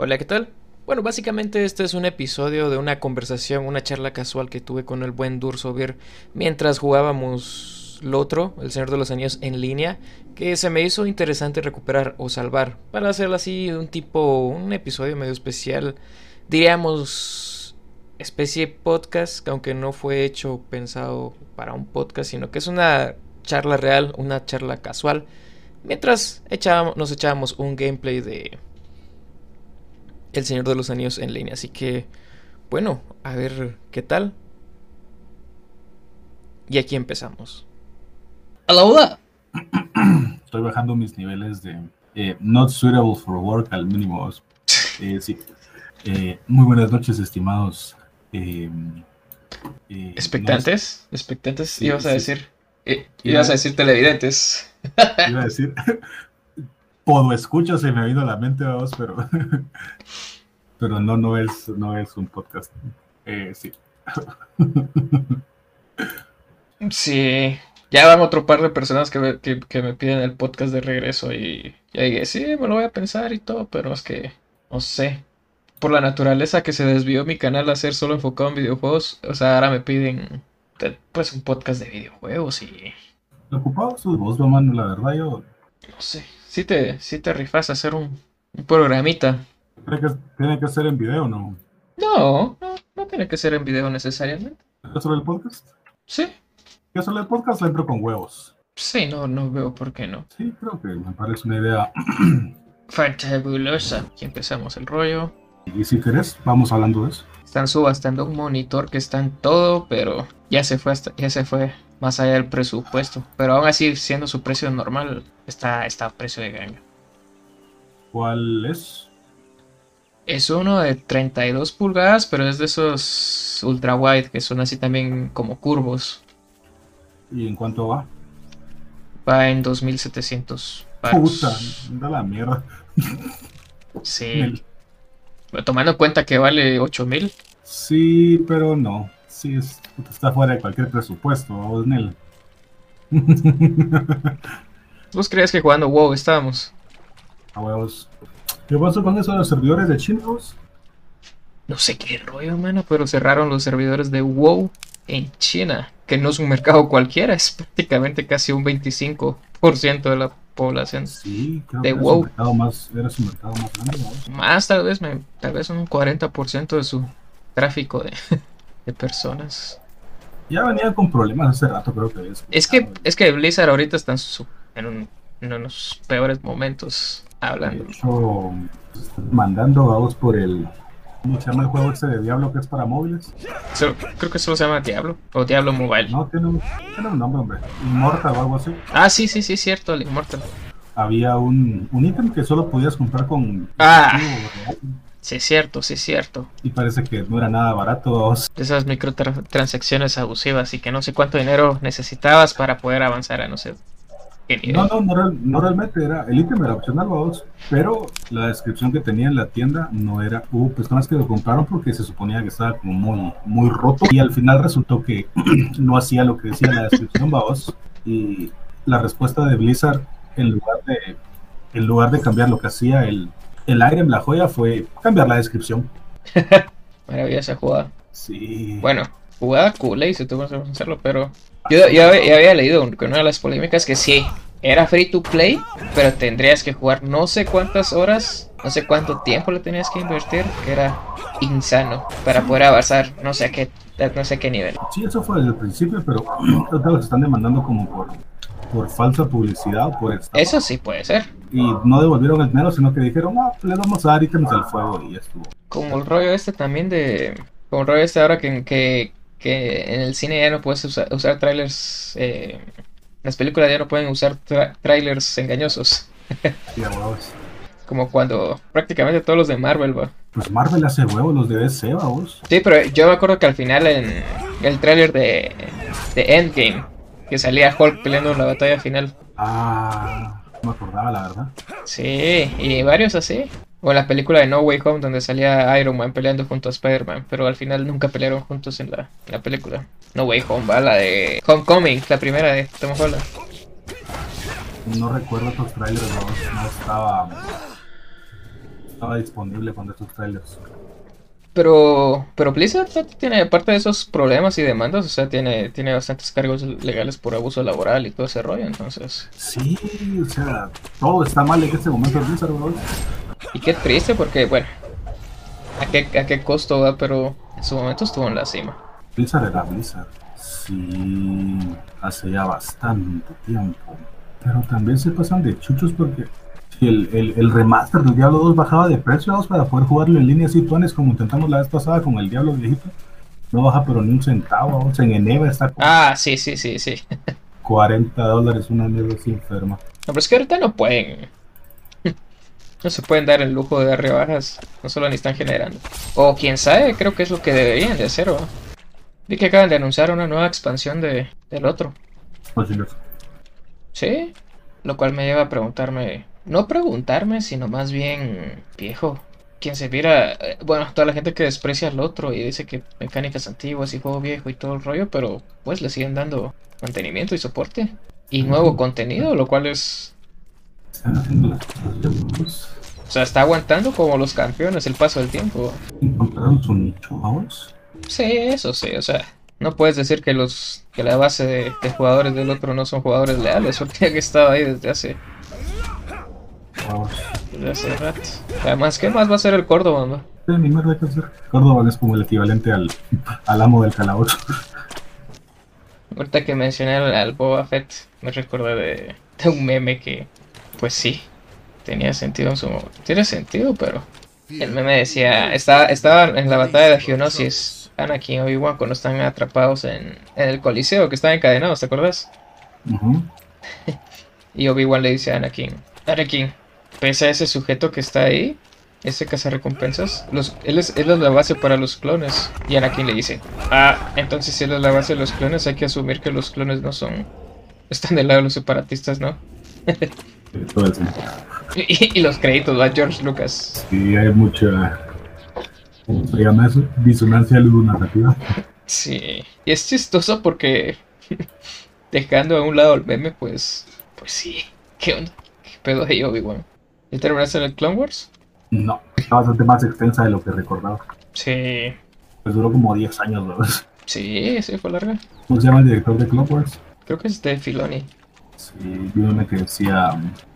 Hola, ¿qué tal? Bueno, básicamente este es un episodio de una conversación, una charla casual que tuve con el buen Dursovir mientras jugábamos lo otro, El Señor de los Anillos en línea, que se me hizo interesante recuperar o salvar para hacerlo así un tipo, un episodio medio especial, diríamos especie podcast, que aunque no fue hecho pensado para un podcast, sino que es una charla real, una charla casual, mientras echábamos, nos echábamos un gameplay de el Señor de los Anillos en línea. Así que, bueno, a ver qué tal. Y aquí empezamos. Hola, Estoy bajando mis niveles de eh, not suitable for work al mínimo. Eh, sí. Eh, muy buenas noches, estimados. eh, eh, ¿Expectantes? ¿Expectantes? Sí, ibas a decir. eh, ibas a decir televidentes. no, iba a decir. Podo escucha se me ha ido a la mente a vos, pero. pero no, no es, no es un podcast. Eh, sí. Sí. Ya van otro par de personas que me, que, que me piden el podcast de regreso y ya dije, sí, me lo voy a pensar y todo, pero es que, no sé. Por la naturaleza que se desvió mi canal a ser solo enfocado en videojuegos, o sea, ahora me piden pues un podcast de videojuegos y Ocupado sus vos, mano, la verdad, yo no sé, si te, sí te rifas a hacer un, un programita. creo que tiene que ser en video, ¿no? No, no, no tiene que ser en video necesariamente. ¿Qué sobre el podcast? Sí, ¿Qué sobre el podcast? Le entro con huevos. sí, no, no veo por qué no. Sí, creo que me parece una idea. Fantabulosa. Aquí empezamos el rollo. Y si querés, vamos hablando de eso. Están subastando un monitor que está en todo, pero ya se fue hasta, ya se fue más allá del presupuesto. Pero aún así, siendo su precio normal, está, está a precio de ganga. ¿Cuál es? Es uno de 32 pulgadas, pero es de esos ultra wide que son así también como curvos. ¿Y en cuánto va? Va en 2700 varos. Puta, da la mierda. Sí. Tomando en cuenta que vale 8000. Sí, pero no. Sí, es- está fuera de cualquier presupuesto, vos, Nel. ¿Vos creías que jugando WoW estábamos? A huevos. ¿Qué pasó con eso de los servidores de chinos? No sé qué rollo, mano, pero cerraron los servidores de WoW en China, que no es un mercado cualquiera, es prácticamente casi un 25% de la población. Sí, creo De que era WoW. su mercado más, era su mercado más grande, vos. Más tal vez, me- tal vez un 40% de su tráfico de, de personas. Ya venía con problemas hace rato, creo que es. Es que, es que Blizzard ahorita está en, su- en, un- en unos peores momentos hablando. De hecho, mandando a vos por el. ¿Cómo se llama el juego ese de Diablo que es para móviles? Solo- creo que solo se llama Diablo o Diablo Mobile. No, tiene un, tiene un nombre, hombre. Immortal o algo así. Ah, sí, sí, sí, cierto, el Immortal. Había un, un ítem que solo podías comprar con. Ah. Sí, es cierto, sí, es cierto. Y parece que no era nada barato. esas microtransacciones abusivas y que no sé cuánto dinero necesitabas para poder avanzar a no sé qué nivel. No, no, no, no realmente era. El ítem era opcional, vos. Pero la descripción que tenía en la tienda no era. Hubo personas que lo compraron porque se suponía que estaba como muy, muy roto. Y al final resultó que no hacía lo que decía la descripción, vos. Y la respuesta de Blizzard, en lugar de, en lugar de cambiar lo que hacía el, el item, la joya, fue cambiar la descripción. Maravillosa jugada. Sí. Bueno, jugada cool, si tú vas a hacerlo, pero yo ya había, ya había leído que una de las polémicas que sí, era free to play, pero tendrías que jugar no sé cuántas horas, no sé cuánto tiempo le tenías que invertir, que era insano para poder avanzar no sé a qué, no sé qué nivel. Sí, eso fue desde el principio, pero los están demandando como por, por falsa publicidad o por estafa. Eso sí puede ser. Y no devolvieron el dinero, sino que dijeron, ah, le vamos a dar ítems al fuego y ya estuvo. Como el rollo este también de. Como el rollo este ahora que, que, que en el cine ya no puedes usar, usar trailers. eh, las películas ya no pueden usar tra- trailers engañosos. Sí, huevos. Como cuando prácticamente todos los de Marvel, va. Pues Marvel hace huevos los de DC, vamos. Sí, pero yo me acuerdo que al final en el trailer de, de Endgame, que salía Hulk peleando en la batalla final. Ah, no me acordaba, la verdad. Sí, y varios así. O en la película de No Way Home, donde salía Iron Man peleando junto a Spider-Man, pero al final nunca pelearon juntos en la, en la película. No Way Home, va la de Homecoming, la primera de Tom Holland. No recuerdo otros trailers. No estaba. estaba disponible con estos trailers. Pero, pero Blizzard tiene, aparte de esos problemas y demandas, o sea, tiene, tiene bastantes cargos legales por abuso laboral y todo ese rollo, entonces. Sí, o sea, todo está mal en este momento Blizzard, bro. Y qué triste porque, bueno, ¿a qué, a qué costo va? Pero en su momento estuvo en la cima. Blizzard era Blizzard. Sí, hace ya bastante tiempo. Pero también se pasan de chuchos porque el, el, el, remaster del Diablo 2 bajaba de precio para poder jugarlo en línea así tuanes como intentamos la vez pasada con el Diablo viejito. No baja pero ni un centavo, o sea, en Eneva está Ah, sí, sí, sí, sí. 40 dólares una mierda así enferma. No, pero es que ahorita no pueden. No se pueden dar el lujo de dar rebajas. No solo ni están generando. O quién sabe, creo que es lo que deberían de hacer. ¿o? Vi que acaban de anunciar una nueva expansión de, del otro. Sí, lo cual me lleva a preguntarme no preguntarme, sino más bien, viejo, quien se viera, eh, bueno, toda la gente que desprecia al otro y dice que mecánicas antiguas y juego viejo y todo el rollo, pero pues le siguen dando mantenimiento y soporte y nuevo contenido, lo cual es... O sea, está aguantando como los campeones el paso del tiempo. ¿Encontraron su nicho, vamos? Sí, eso sí, o sea, no puedes decir que los que la base de, jugadores del otro no son jugadores leales, porque han estado ahí desde hace hace rato. Además, ¿qué más va a ser el Córdoba, no? ni mierda que hacer. Córdoba es como el equivalente al, al amo del calabozo. Ahorita que mencioné al, Boba Fett, me recordé de, de, un meme que, pues sí, tenía sentido en su momento. Tiene sentido, pero. El meme decía: estaba, estaba en la batalla de Geonosis, Anakin y Obi-Wan cuando están atrapados en, en, el Coliseo, que están encadenados, ¿te acuerdas? y Obi-Wan le dice a Anakin: Anakin, pese a ese sujeto que está ahí, ese cazarrecompensas, los, él, es, él es la base para los clones. Y Anakin le dice, ah, entonces si él es la base de los clones, hay que asumir que los clones no son... Están del lado de los separatistas, ¿no? y, y, los créditos, va George Lucas. Sí, hay mucha... ¿Cómo se llama eso? Disonancia narrativa. Sí, y es chistoso porque... dejando a un lado el meme, pues... Pues sí, ¿qué onda? ¿Qué pedo de Obi-Wan? ¿Y terminaste en el Clone Wars? No, está bastante más extensa de lo que recordaba. Sí. Pues duró como 10 años, ¿verdad? Sí, sí, fue larga. ¿Cómo se llama el director de Clone Wars? Creo que es de Filoni. Sí, vi una que decía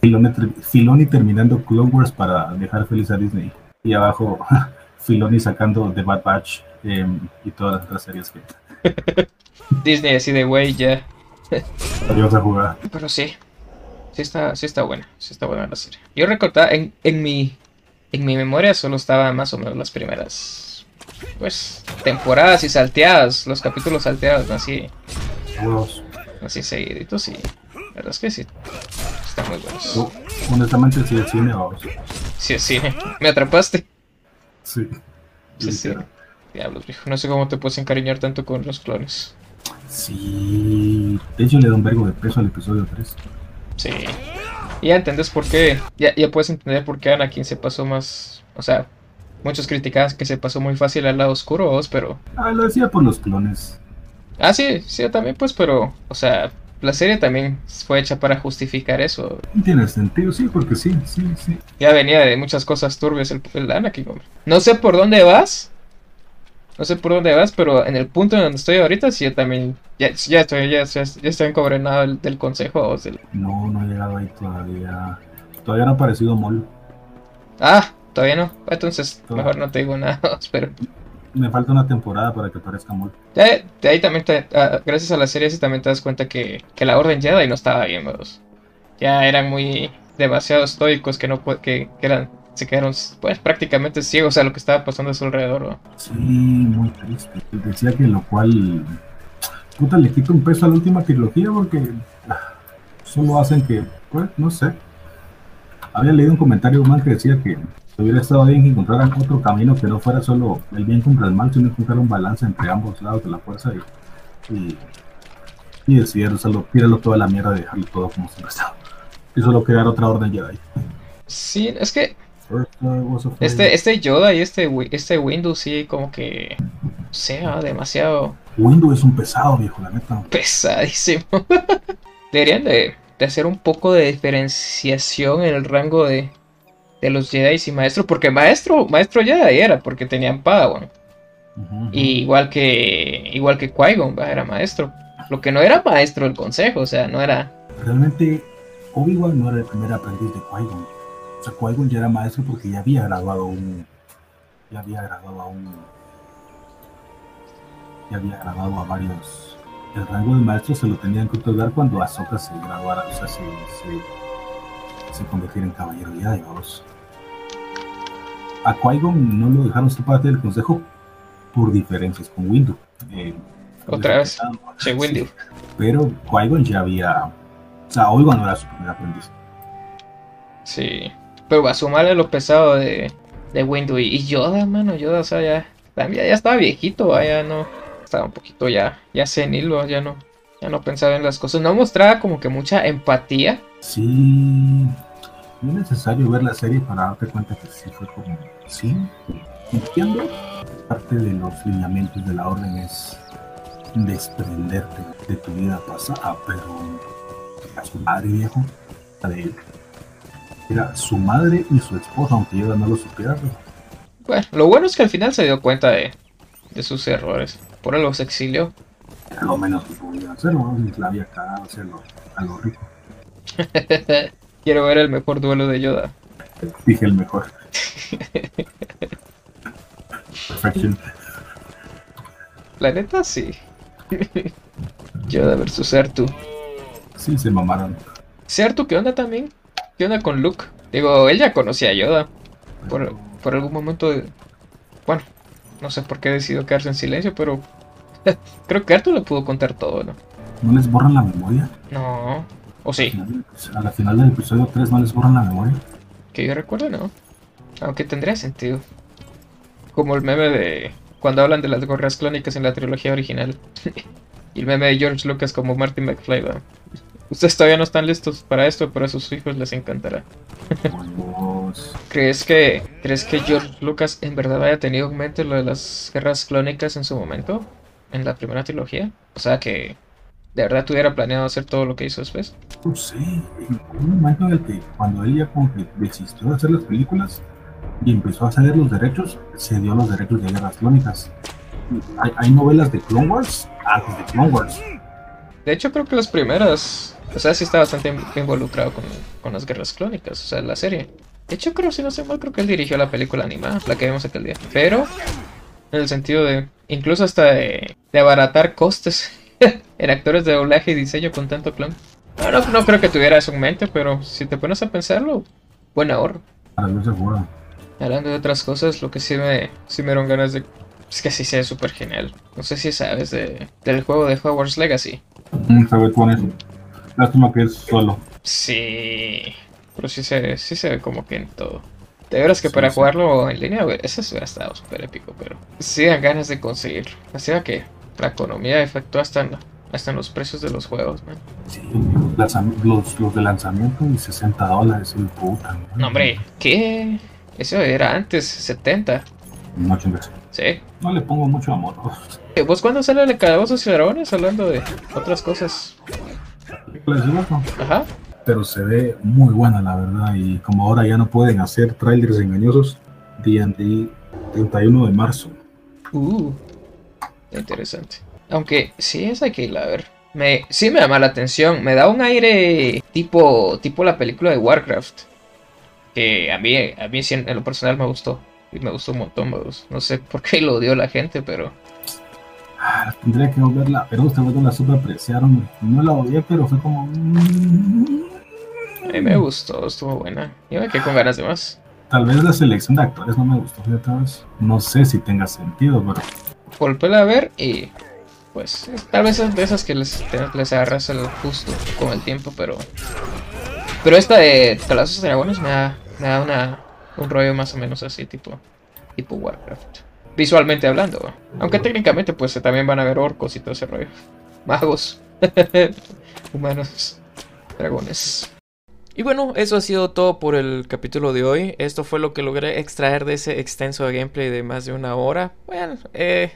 Filoni, Filoni, terminando Clone Wars para dejar feliz a Disney. Y abajo Filoni sacando The Bad Batch em, y todas las otras series que... Disney así de güey ya. Adiós a jugar. Pero sí, sí está, sí está buena, sí está buena la serie. Yo recordaba, en, en mi en mi memoria solo estaban más o menos las primeras pues temporadas y salteadas, los capítulos salteados, así. Así seguiditos y la verdad es que sí. Están muy buenos. honestamente sí es cine vamos. Sí es cine. Me atrapaste. Sí. Sí, sí. Diablos, viejo. No sé cómo te puedes encariñar tanto con los clones. Sí. De hecho le da un vergo de peso al episodio 3. Sí. Y ya entendés por qué. Ya, ya puedes entender por qué Anakin se pasó más. O sea, muchos criticaban que se pasó muy fácil al lado oscuro, vos, pero. Ah, lo decía por los clones. Ah, sí, sí, también, pues, pero. O sea, la serie también fue hecha para justificar eso. Tiene sentido, sí, porque sí, sí, sí. Ya venía de muchas cosas turbias el, el Anakin, hombre. No sé por dónde vas, no sé por dónde vas, pero en el punto en donde estoy ahorita, sí, yo también. Ya, ya estoy, ya, ya, estoy encobrenado del, del consejo. No, no he llegado ahí todavía. Todavía no ha aparecido Mol. Ah, todavía no. Entonces, mejor no te digo nada, pero. Me falta una temporada para que aparezca Mol. De, ahí también, te, ah, gracias a la serie, sí también te das cuenta que, que la Orden Jedi no estaba bien, vamos. Ya eran muy demasiado estoicos que no que, que eran se quedaron pues prácticamente ciegos a lo que estaba pasando a su alrededor. Sí, muy triste. Decía que lo cual puta le quita un peso a la última trilogía porque ah, solo hacen que, pues, no sé. Había leído un comentario man que decía que hubiera estado bien que encontraran otro camino que no fuera solo el bien contra el mal, sino encontrar un balance entre ambos lados de la fuerza y, y, y decidieron solo tirarlo toda la mierda y dejarlo todo como siempre estaba. Y solo crear otra orden Jedi. Sí, es que este, este Yoda y este, este Windows sí como que sea demasiado. Windows es un pesado, viejo, la neta. Pesadísimo. Deberían de, hacer un poco de diferenciación en el rango de, de los Jedi y maestro, porque maestro, maestro Jedi era, porque tenían Padawan. Y igual que igual que Qui-Gon era maestro. Lo que no era maestro del consejo, o sea, no era. Realmente, Obi-Wan no era el primer aprendiz de Qui-Gon. O sea, Qui-Gon ya era maestro porque ya había graduado un. Ya había graduado a un. Ya había graduado a varios. El rango de maestro se lo tenían que otorgar cuando Ahsoka se graduara, o sea, se, se, se convirtiera en caballero ya, digamos. A Qui-Gon no lo dejaron ser parte del consejo por diferencias con Windu. Eh, Otra vez, Che Windu. Sí, pero Qui-Gon ya había. O sea, Obi-Wan no era su primer aprendiz. Sí. Pero a sumarle lo pesado de, de Windu y, Yoda, mano, Yoda, o sea, ya, también ya estaba viejito, ya no. Estaba un poquito ya, ya senil, ya no. Ya no pensaba en las cosas. No mostraba como que mucha empatía. Sí, no es necesario ver la serie para darte cuenta que sí fue como. Sí, entiendo. Parte de los lineamientos de la orden es desprenderte de tu vida pasada, pero era su madre viejo, de. Era su madre y su esposa, aunque yo no lo supiera. Bueno, lo bueno es que al final se dio cuenta de, de sus errores. Por algo se exilió. Era lo menos que podía hacer, ¿no? Si la había cagado hacerlo a lo rico. Quiero ver el mejor duelo de Yoda. Dije el mejor. Perfection. La neta, sí. Yoda versus Artu. Sí, se mamaron. ¿Sí, Artu qué onda también? ¿Qué onda con Luke? Digo, él ya conocía a Yoda. Por, por algún momento de... Bueno, no sé por qué decidió quedarse en silencio, pero... Creo que Artu le pudo contar todo, ¿no? ¿No les borran la memoria? No. ¿O sí? A la final del episodio 3 no les borran la memoria. Que yo recuerdo, no. Aunque tendría sentido. Como el meme de cuando hablan de las gorras clónicas en la trilogía original. y el meme de George Lucas como Martin McFly. ¿va? Ustedes todavía no están listos para esto, pero a sus hijos les encantará. ¿Crees que, ¿Crees que George Lucas en verdad haya tenido en mente lo de las guerras clónicas en su momento? En la primera trilogía. O sea que de verdad tuviera planeado hacer todo lo que hizo después. no sé, en un momento en el que cuando él ya como que desistió de hacer las películas y empezó a ceder los derechos, se dio los derechos de guerras clónicas. Hay, hay novelas de Clone Wars antes de Clone Wars. De hecho, creo que las primeras. O sea, sí está bastante in- involucrado con, con las guerras clónicas, o sea, la serie. De hecho, creo, si no sé mal, creo que él dirigió la película animada, la que vimos aquel día. Pero, en el sentido de. Incluso hasta de, de abaratar costes en actores de doblaje y diseño con tanto clon. No, no, no creo que tuviera eso en mente, pero si te pones a pensarlo, buen ahorro. Yo seguro. Hablando de otras cosas, lo que sí me, sí me dieron ganas de. Es que sí se ve súper genial. No sé si sabes de, del juego de Hogwarts Legacy. Mm, con eso. Lástima que es solo. Sí, pero sí se, sí se ve como que en todo. De veras que Sí, para sí. jugarlo en línea, güey, eso hubiera estado súper épico, pero sí dan ganas de conseguirlo. Así que la economía efectúa hasta en, hasta en los precios de los juegos, man. Sí, los, los de lanzamiento y 60 dólares, el puta. madre. No, hombre, ¿qué? Eso era antes, 70. No chingues. Sí. No le pongo mucho amor. Eh, ¿Vos cuándo sale el Calabozos y Dragones? Hablando de otras cosas. Les. Ajá. pero se ve muy buena la verdad y como ahora ya no pueden hacer trailers engañosos D&D 31 de marzo Uh, interesante. Aunque sí, que irla a ver. Me, sí me llama la atención. Me da un aire tipo, tipo la película de Warcraft. Que a mí, a mí en lo personal me gustó. Y me gustó un montón. No sé por qué lo odió la gente, pero... ah, tendría que verla pero ustedes la super apreciaron no la odié pero fue como A mí me gustó, estuvo buena. Yo me quedé con ganas de más. tal vez la selección de actores no me gustó fíjate vez. no sé si tenga sentido pero Volvéla a ver y... Pues tal vez es de esas que les, les agarras el justo con el tiempo, pero... Pero esta de Calabozos y Dragones me da, me da una, un rollo más o menos así, tipo, tipo Warcraft. Visualmente hablando, aunque técnicamente pues también van a haber orcos y todo ese rollo. Magos, humanos, dragones. Y bueno, eso ha sido todo por el capítulo de hoy. Esto fue lo que logré extraer de ese extenso gameplay de más de una hora. Bueno, eh,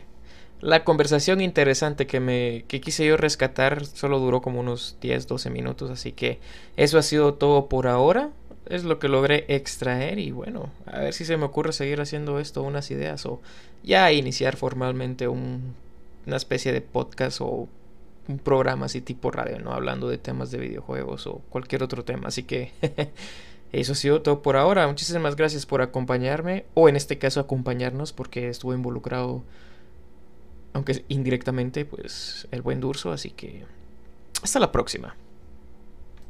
la conversación interesante que me que quise yo rescatar solo duró como unos 10, 12 minutos, así que eso ha sido todo por ahora. Es lo que logré extraer y bueno, a ver si se me ocurre seguir haciendo esto, unas ideas o ya iniciar formalmente un, una especie de podcast o un programa así tipo radio, ¿no? Hablando de temas de videojuegos o cualquier otro tema. Así que eso ha sido todo por ahora. Muchísimas gracias por acompañarme o en este caso acompañarnos porque estuvo involucrado, aunque indirectamente, pues el buen Durso. Así que hasta la próxima.